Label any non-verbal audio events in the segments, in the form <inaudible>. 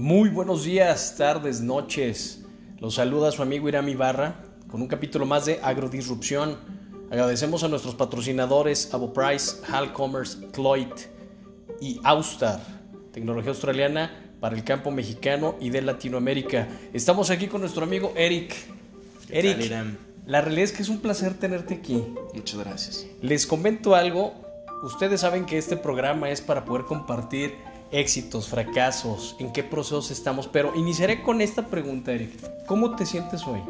Muy buenos días, tardes, noches. Los saluda su amigo Irami Barra con un capítulo más de Agrodisrupción. Agradecemos a nuestros patrocinadores Price, Hal Commerce, Cloyd y Austar, tecnología australiana para el campo mexicano y de Latinoamérica. Estamos aquí con nuestro amigo Eric. Eric, la realidad es que es un placer tenerte aquí. Muchas gracias. Les comento algo. Ustedes saben que este programa es para poder compartir éxitos, fracasos, en qué procesos estamos, pero iniciaré con esta pregunta, Eric. ¿Cómo te sientes hoy?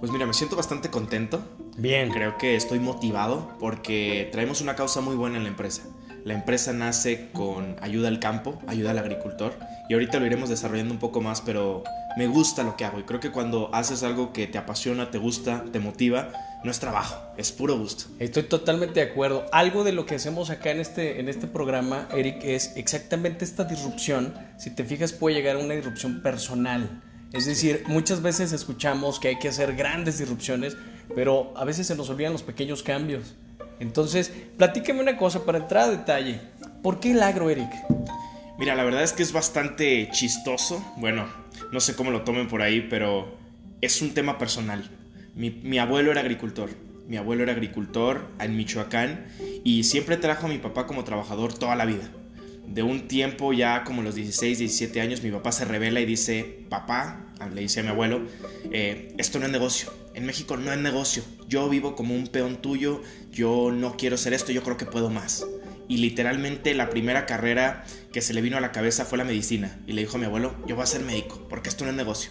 Pues mira, me siento bastante contento. Bien. Creo que estoy motivado porque traemos una causa muy buena en la empresa. La empresa nace con ayuda al campo, ayuda al agricultor y ahorita lo iremos desarrollando un poco más, pero me gusta lo que hago y creo que cuando haces algo que te apasiona, te gusta, te motiva, no es trabajo, es puro gusto. Estoy totalmente de acuerdo. Algo de lo que hacemos acá en este, en este programa, Eric, es exactamente esta disrupción. Si te fijas, puede llegar a una disrupción personal. Es decir, muchas veces escuchamos que hay que hacer grandes disrupciones, pero a veces se nos olvidan los pequeños cambios. Entonces, platícame una cosa para entrar a detalle. ¿Por qué el agro, Eric? Mira, la verdad es que es bastante chistoso. Bueno, no sé cómo lo tomen por ahí, pero es un tema personal. Mi, abuelo era agricultor. Mi abuelo era agricultor en Michoacán y siempre trajo a mi papá como trabajador toda la vida. De un tiempo ya como los 16, 17 años, mi papá se revela y dice, papá, le dice a mi abuelo, eh, esto no es negocio, en México no es negocio, yo vivo como un peón tuyo, yo no quiero ser esto, yo creo que puedo más. Y literalmente la primera carrera que se le vino a la cabeza fue la medicina. Y le dijo a mi abuelo, yo voy a ser médico, porque esto no es negocio.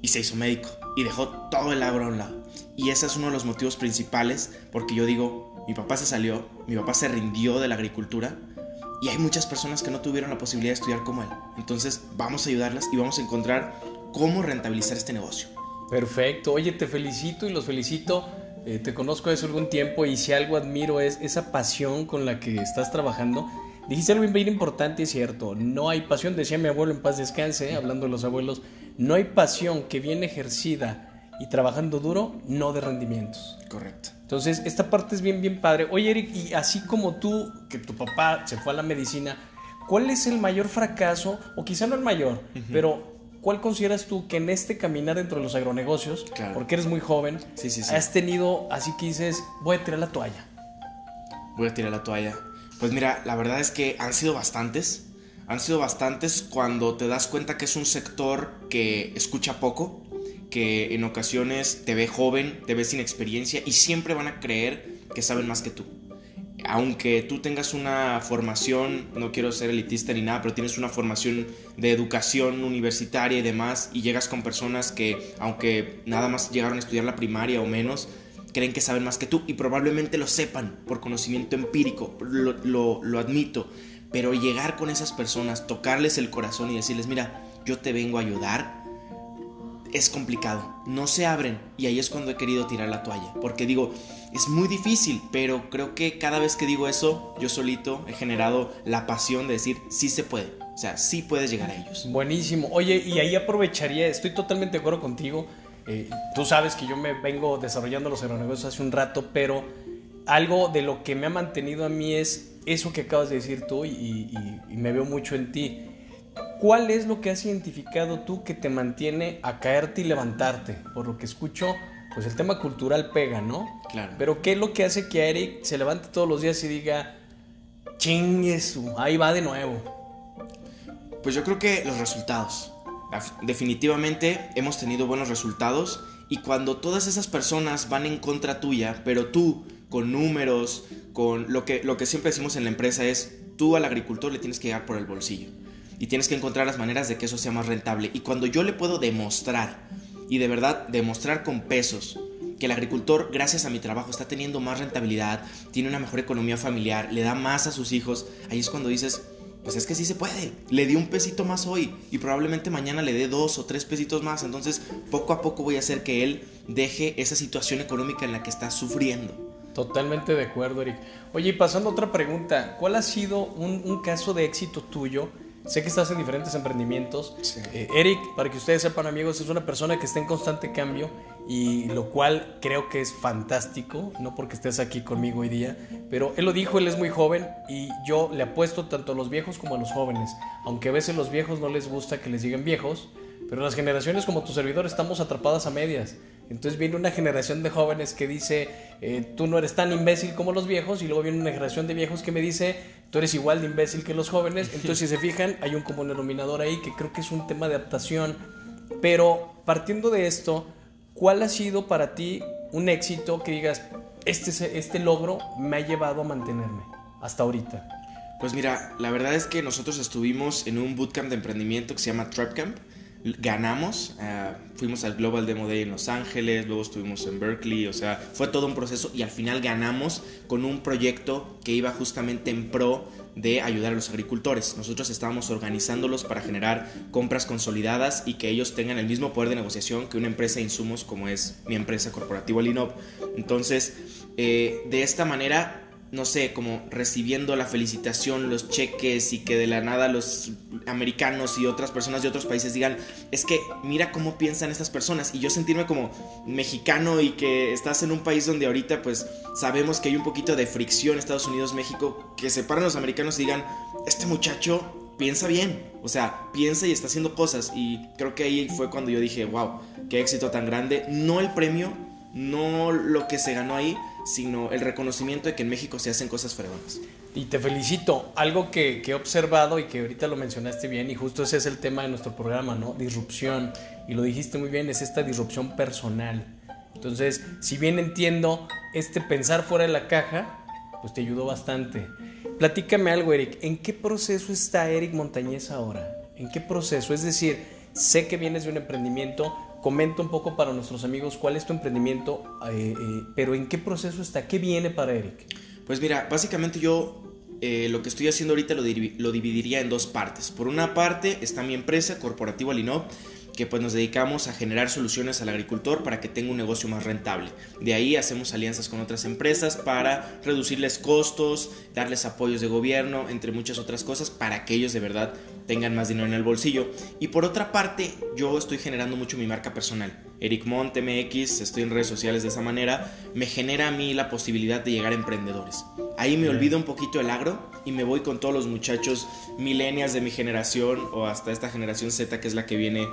Y se hizo médico y dejó todo el agro a un lado. Y ese es uno de los motivos principales porque yo digo, mi papá se salió, mi papá se rindió de la agricultura y hay muchas personas que no tuvieron la posibilidad de estudiar como él. Entonces vamos a ayudarlas y vamos a encontrar cómo rentabilizar este negocio. Perfecto, oye, te felicito y los felicito. Eh, te conozco hace algún tiempo y si algo admiro es esa pasión con la que estás trabajando. Dijiste algo bien importante y cierto. No hay pasión, decía mi abuelo en paz descanse, hablando de los abuelos, no hay pasión que viene ejercida y trabajando duro, no de rendimientos. Correcto. Entonces, esta parte es bien, bien padre. Oye, Eric, y así como tú, que tu papá se fue a la medicina, ¿cuál es el mayor fracaso, o quizá no el mayor, pero ¿cuál consideras tú que en este caminar dentro de los agronegocios, porque eres muy joven, has tenido, así que dices, voy a tirar la toalla? Voy a tirar la toalla. Pues mira, la verdad es que han sido bastantes. Han sido bastantes cuando te das cuenta que es un sector que escucha poco, que en ocasiones te ve joven, te ve sin experiencia y siempre van a creer que saben más que tú. Aunque tú tengas una formación, no quiero ser elitista ni nada, pero tienes una formación de educación universitaria y demás, y llegas con personas que, aunque nada más llegaron a estudiar la primaria o menos, creen que saben más que tú y probablemente lo sepan por conocimiento empírico, lo, lo, admito, pero llegar con esas personas, tocarles el corazón y decirles, mira, yo te vengo a ayudar, es complicado, no se abren. Y ahí es cuando he querido tirar la toalla, porque digo, es muy difícil, pero creo que cada vez que digo eso, yo solito he generado la pasión de decir, sí se puede, o sea, sí puedes llegar a ellos. Buenísimo, oye, y ahí aprovecharía, estoy totalmente de acuerdo contigo, eh, tú sabes que yo me vengo desarrollando los agronegocios hace un rato, pero algo de lo que me ha mantenido a mí es eso que acabas de decir tú y me veo mucho en ti ¿Cuál es lo que has identificado tú que te mantiene a caerte y levantarte? Por lo que escucho, pues el tema cultural pega, ¿no? Claro. Pero ¿qué es lo que hace que Eric se levante todos los días y diga, chinguesu, ahí va de nuevo? Pues yo creo que los resultados. Definitivamente hemos tenido buenos resultados y cuando todas esas personas van en contra tuya, pero tú con números, con lo que, lo que siempre decimos en la empresa es, tú al agricultor le tienes que llegar por el bolsillo y tienes que encontrar las maneras de que eso sea más rentable. Y cuando yo le puedo demostrar, y de verdad demostrar con pesos, que el agricultor, gracias a mi trabajo, está teniendo más rentabilidad, tiene una mejor economía familiar, le da más a sus hijos, ahí es cuando dices, pues es que sí se puede. Le di un pesito más hoy y probablemente mañana le dé dos o tres pesitos más. Entonces, poco a poco voy a hacer que él deje esa situación económica en la que está sufriendo. Totalmente de acuerdo, Eric. Oye, y pasando a otra pregunta, ¿cuál ha sido un, un caso de éxito tuyo Sé que estás en diferentes emprendimientos. Eh, Eric, para que ustedes sepan amigos, es una persona que está en constante cambio y lo cual creo que es fantástico, no porque estés aquí conmigo hoy día, pero él lo dijo, él es muy joven y yo le apuesto tanto a los viejos como a los jóvenes, aunque a veces los viejos no les gusta que les digan viejos, pero las generaciones como tu servidor estamos atrapadas a medias. Entonces viene una generación de jóvenes que dice, eh, tú no eres tan imbécil como los viejos, y luego viene una generación de viejos que me dice, tú eres igual de imbécil que los jóvenes. <laughs> Entonces si se fijan, hay un común denominador ahí que creo que es un tema de adaptación. Pero partiendo de esto, ¿cuál ha sido para ti un éxito que digas, este, este logro me ha llevado a mantenerme hasta ahorita? Pues mira, la verdad es que nosotros estuvimos en un bootcamp de emprendimiento que se llama Trap Camp ganamos, eh, fuimos al Global Demo Day en Los Ángeles, luego estuvimos en Berkeley, o sea, fue todo un proceso y al final ganamos con un proyecto que iba justamente en pro de ayudar a los agricultores. Nosotros estábamos organizándolos para generar compras consolidadas y que ellos tengan el mismo poder de negociación que una empresa de insumos como es mi empresa corporativa Linop. Entonces, eh, de esta manera no sé, como recibiendo la felicitación, los cheques y que de la nada los americanos y otras personas de otros países digan, es que mira cómo piensan estas personas y yo sentirme como mexicano y que estás en un país donde ahorita pues sabemos que hay un poquito de fricción Estados Unidos, México, que separan los americanos y digan, este muchacho piensa bien, o sea, piensa y está haciendo cosas y creo que ahí fue cuando yo dije, wow, qué éxito tan grande, no el premio, no lo que se ganó ahí, sino el reconocimiento de que en México se hacen cosas fregonas. Y te felicito. Algo que, he observado y que ahorita lo mencionaste bien, y justo ese es el tema de nuestro programa, ¿no? Disrupción. Y lo dijiste muy bien, es esta disrupción personal. Entonces, si bien entiendo este pensar fuera de la caja, pues te ayudó bastante. Platícame algo, Eric. ¿En qué proceso está Eric Montañez ahora? ¿En qué proceso? Es decir, sé que vienes de un emprendimiento, comenta un poco para nuestros amigos cuál es tu emprendimiento, eh, eh, pero en qué proceso está, qué viene para Eric. Pues mira, básicamente yo eh, lo que estoy haciendo ahorita lo, dividiría en dos partes. Por una parte está mi empresa, Corporativa Linop, que pues nos dedicamos a generar soluciones al agricultor para que tenga un negocio más rentable. De ahí hacemos alianzas con otras empresas para reducirles costos, darles apoyos de gobierno, entre muchas otras cosas, para que ellos de verdad tengan más dinero en el bolsillo. Y por otra parte, yo estoy generando mucho mi marca personal. Eric Mont MX, estoy en redes sociales de esa manera, me genera a mí la posibilidad de llegar a emprendedores. Ahí me olvido un poquito el agro y me voy con todos los muchachos milenias de mi generación o hasta esta generación Z que es la que viene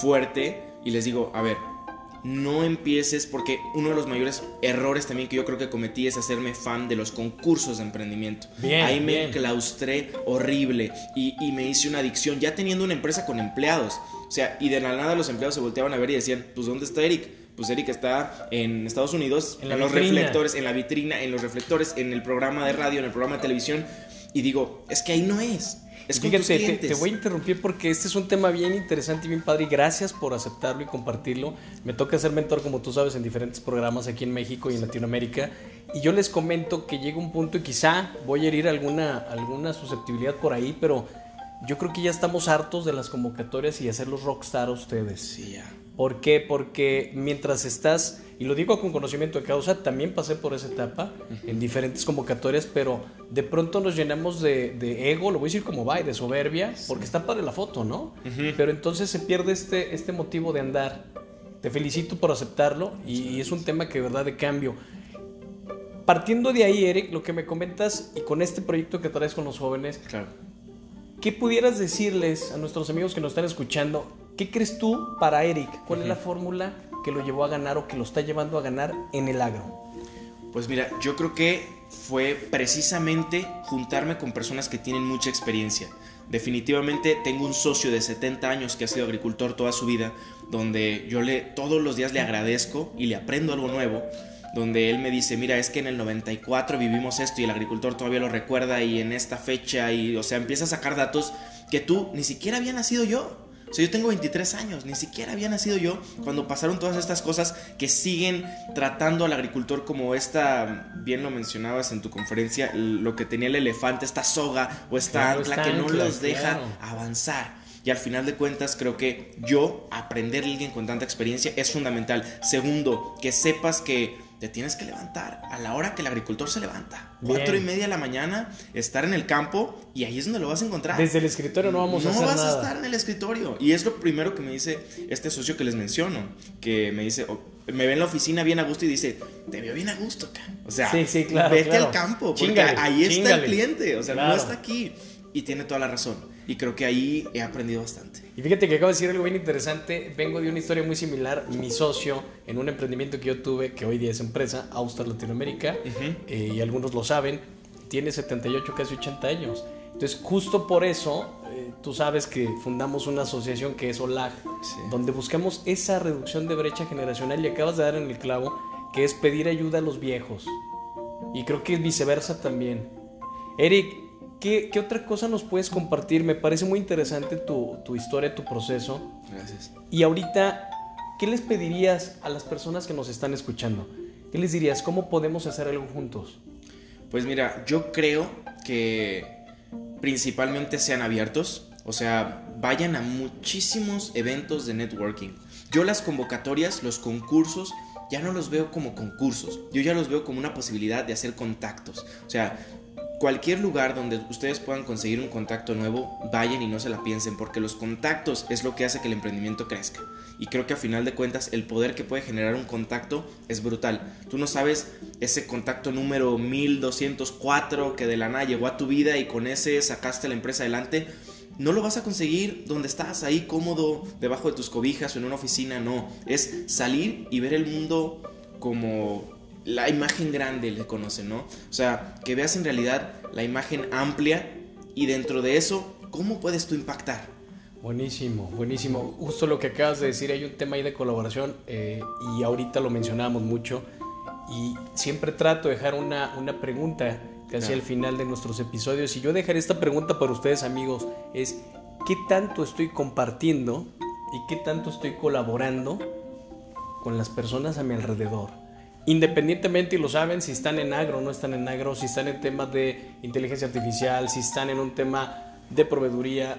fuerte y les digo, a ver, no empieces porque uno de los mayores errores también que yo creo que cometí es hacerme fan de los concursos de emprendimiento. Ahí me claustré horrible y, me hice una adicción ya teniendo una empresa con empleados. O sea, y de la nada los empleados se volteaban a ver y decían, pues ¿dónde está Eric? Pues Eric está en Estados Unidos, en, los reflectores, en la vitrina, en los reflectores, en el programa de radio, en el programa de televisión. Y digo, es que ahí no es. Es Fíjate, te, voy a interrumpir porque este es un tema bien interesante y bien padre y gracias por aceptarlo y compartirlo. Me toca ser mentor, como tú sabes, en diferentes programas aquí en México y en Latinoamérica. Y yo les comento que llega un punto y quizá voy a herir alguna, alguna susceptibilidad por ahí, pero yo creo que ya estamos hartos de las convocatorias y hacerlos rockstar a ustedes. Sí, ya. ¿Por qué? Porque mientras estás, y lo digo con conocimiento de causa, también pasé por esa etapa en diferentes convocatorias, pero de pronto nos llenamos de, ego, lo voy a decir como va, y de soberbia, porque está para la foto, ¿no? Pero entonces se pierde este, este motivo de andar. Te felicito por aceptarlo y, es un tema que de verdad de cambio. Partiendo de ahí, Eric, lo que me comentas y con este proyecto que traes con los jóvenes, claro. ¿qué pudieras decirles a nuestros amigos que nos están escuchando ¿Qué crees tú para Eric? ¿Cuál es la fórmula que lo llevó a ganar o que lo está llevando a ganar en el agro? Pues mira, yo creo que fue precisamente juntarme con personas que tienen mucha experiencia. Definitivamente tengo un socio de 70 años que ha sido agricultor toda su vida, donde yo le todos los días le agradezco y le aprendo algo nuevo, donde él me dice, mira, es que en el 94 vivimos esto y el agricultor todavía lo recuerda y en esta fecha y o sea, empieza a sacar datos que tú ni siquiera había nacido yo. O sea, yo tengo 23 años, ni siquiera había nacido yo cuando pasaron todas estas cosas que siguen tratando al agricultor como esta, bien lo mencionabas en tu conferencia, lo que tenía el elefante, esta soga o esta ancla que no los deja avanzar. Y al final de cuentas creo que yo, aprender a alguien con tanta experiencia es fundamental. Segundo, que sepas que te tienes que levantar a la hora que el agricultor se levanta. Cuatro y media de la mañana, estar en el campo y ahí es donde lo vas a encontrar. Desde el escritorio no vamos a hacer nada. No vas a estar en el escritorio. Y es lo primero que me dice este socio que les menciono, que me dice, me ve en la oficina bien a gusto y dice, te veo bien a gusto, acá. O sea, vete al campo, porque ahí está el cliente, o sea, no está aquí. Y tiene toda la razón. Y creo que ahí he aprendido bastante. Y fíjate que acabo de decir algo bien interesante. Vengo de una historia muy similar. Mi socio, en un emprendimiento que yo tuve, que hoy día es empresa, Austar Latinoamérica, eh, y algunos lo saben, tiene 78, casi 80 años. Entonces, justo por eso, eh, tú sabes que fundamos una asociación que es OLAG, donde buscamos esa reducción de brecha generacional y acabas de dar en el clavo, que es pedir ayuda a los viejos. Y creo que es viceversa también. Eric, ¿Qué, otra cosa nos puedes compartir? Me parece muy interesante tu, tu, historia, tu proceso. Gracias. Y ahorita, ¿qué les pedirías a las personas que nos están escuchando? ¿Qué les dirías? ¿Cómo podemos hacer algo juntos? Pues mira, yo creo que principalmente sean abiertos, o sea, vayan a muchísimos eventos de networking. Yo las convocatorias, los concursos, ya no los veo como concursos, yo ya los veo como una posibilidad de hacer contactos. O sea, cualquier lugar donde ustedes puedan conseguir un contacto nuevo, vayan y no se la piensen, porque los contactos es lo que hace que el emprendimiento crezca. Y creo que a final de cuentas el poder que puede generar un contacto es brutal. Tú no sabes ese contacto número 1204 que de la nada llegó a tu vida y con ese sacaste la empresa adelante. No lo vas a conseguir donde estás ahí cómodo, debajo de tus cobijas o en una oficina, no. Es salir y ver el mundo como la imagen grande le conocen, ¿no? O sea, que veas en realidad la imagen amplia y dentro de eso, ¿cómo puedes tú impactar? Buenísimo, buenísimo. Justo lo que acabas de decir, hay un tema ahí de colaboración eh, y ahorita lo mencionamos mucho y siempre trato de dejar una, una pregunta casi al final de nuestros episodios y yo dejaré esta pregunta para ustedes amigos, es ¿qué tanto estoy compartiendo y qué tanto estoy colaborando con las personas a mi alrededor? Independientemente, y lo saben, si están en agro o no están en agro, si están en temas de inteligencia artificial, si están en un tema de proveeduría,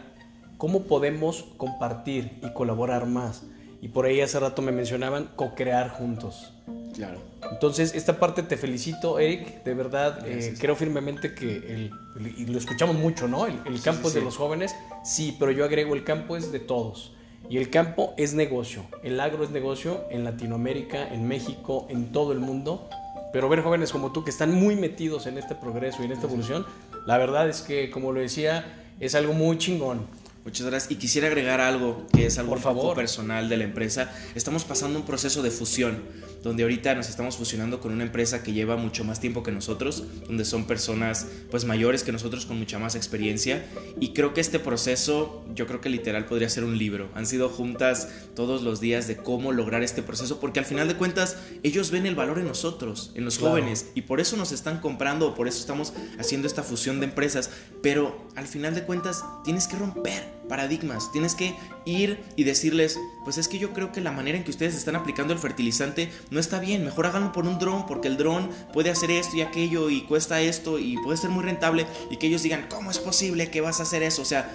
¿cómo podemos compartir y colaborar más? Y por ahí hace rato me mencionaban co-crear juntos. Claro. Entonces, esta parte te felicito, Eric. De verdad, eh, creo firmemente que, el, y lo escuchamos mucho, ¿no? El, campo es de los jóvenes, sí, pero yo agrego, el campo es de todos. Y el campo es negocio, el agro es negocio en Latinoamérica, en México, en todo el mundo. Pero ver jóvenes como tú que están muy metidos en este progreso y en esta evolución, la verdad es que, como lo decía, es algo muy chingón. Muchas gracias. Y quisiera agregar algo que es algo Por personal de la empresa. Estamos pasando un proceso de fusión, donde ahorita nos estamos fusionando con una empresa que lleva mucho más tiempo que nosotros, donde son personas pues mayores que nosotros con mucha más experiencia. Y creo que este proceso, yo creo que literal podría ser un libro. Han sido juntas todos los días de cómo lograr este proceso, porque al final de cuentas ellos ven el valor en nosotros, en los jóvenes, y por eso nos están comprando, o por eso estamos haciendo esta fusión de empresas. Pero al final de cuentas tienes que romper paradigmas. Tienes que ir y decirles, pues es que yo creo que la manera en que ustedes están aplicando el fertilizante no está bien. Mejor háganlo por un dron, porque el dron puede hacer esto y aquello y cuesta esto y puede ser muy rentable. Y que ellos digan, ¿cómo es posible que vas a hacer eso? O sea,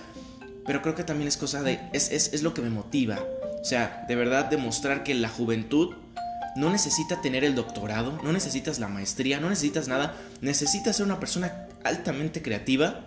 pero creo que también es cosa de, es, es, es lo que me motiva. O sea, de verdad demostrar que la juventud no necesita tener el doctorado, no necesitas la maestría, no necesitas nada. Necesitas ser una persona altamente creativa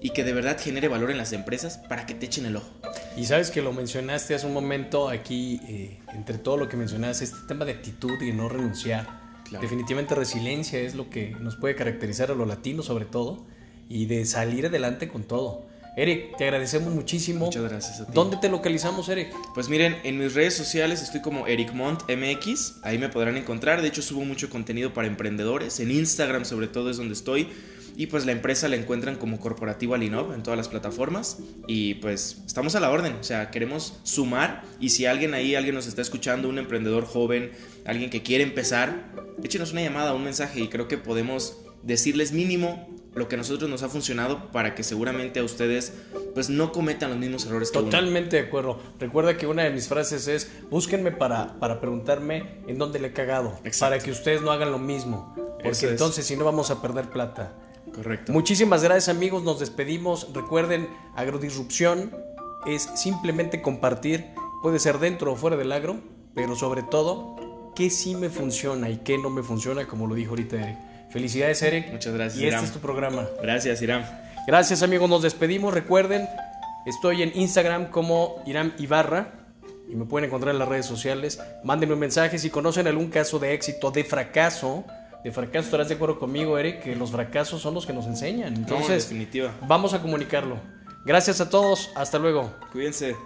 y que de verdad genere valor en las empresas para que te echen el ojo. Y sabes que lo mencionaste hace un momento aquí, eh, entre todo lo que mencionaste, este tema de actitud y no renunciar. Definitivamente resiliencia es lo que nos puede caracterizar a los latinos sobre todo y de salir adelante con todo. Eric, te agradecemos muchísimo. Muchas gracias a ti. ¿Dónde te localizamos, Eric? Pues miren, en mis redes sociales estoy como Eric Mont MX, ahí me podrán encontrar. De hecho, subo mucho contenido para emprendedores. En Instagram, sobre todo, es donde estoy. Y pues la empresa la encuentran como Corporativo Alinov en todas las plataformas. Y pues estamos a la orden. O sea, queremos sumar. Y si alguien ahí, alguien nos está escuchando, un emprendedor joven, alguien que quiere empezar, échenos una llamada, un mensaje. Y creo que podemos decirles mínimo lo que a nosotros nos ha funcionado para que seguramente a ustedes pues no cometan los mismos errores que Totalmente de acuerdo. Recuerda que una de mis frases es búsquenme para, para preguntarme en dónde le he cagado. Para que ustedes no hagan lo mismo. Porque entonces si no vamos a perder plata. Correcto. Muchísimas gracias amigos, nos despedimos. Recuerden, agrodisrupción es simplemente compartir, puede ser dentro o fuera del agro, pero sobre todo qué sí me funciona y qué no me funciona, como lo dijo ahorita Eric. Felicidades, Eric. Muchas gracias, Y Iram. este es tu programa. Gracias, Iram. Gracias, amigos. Nos despedimos. Recuerden, estoy en Instagram como Iram Ibarra y me pueden encontrar en las redes sociales. Mándenme un mensaje si conocen algún caso de éxito, de fracaso. De fracaso, estarás de acuerdo conmigo, Eric, que los fracasos son los que nos enseñan. No, en Entonces, definitiva. vamos a comunicarlo. Gracias a todos. Hasta luego. Cuídense.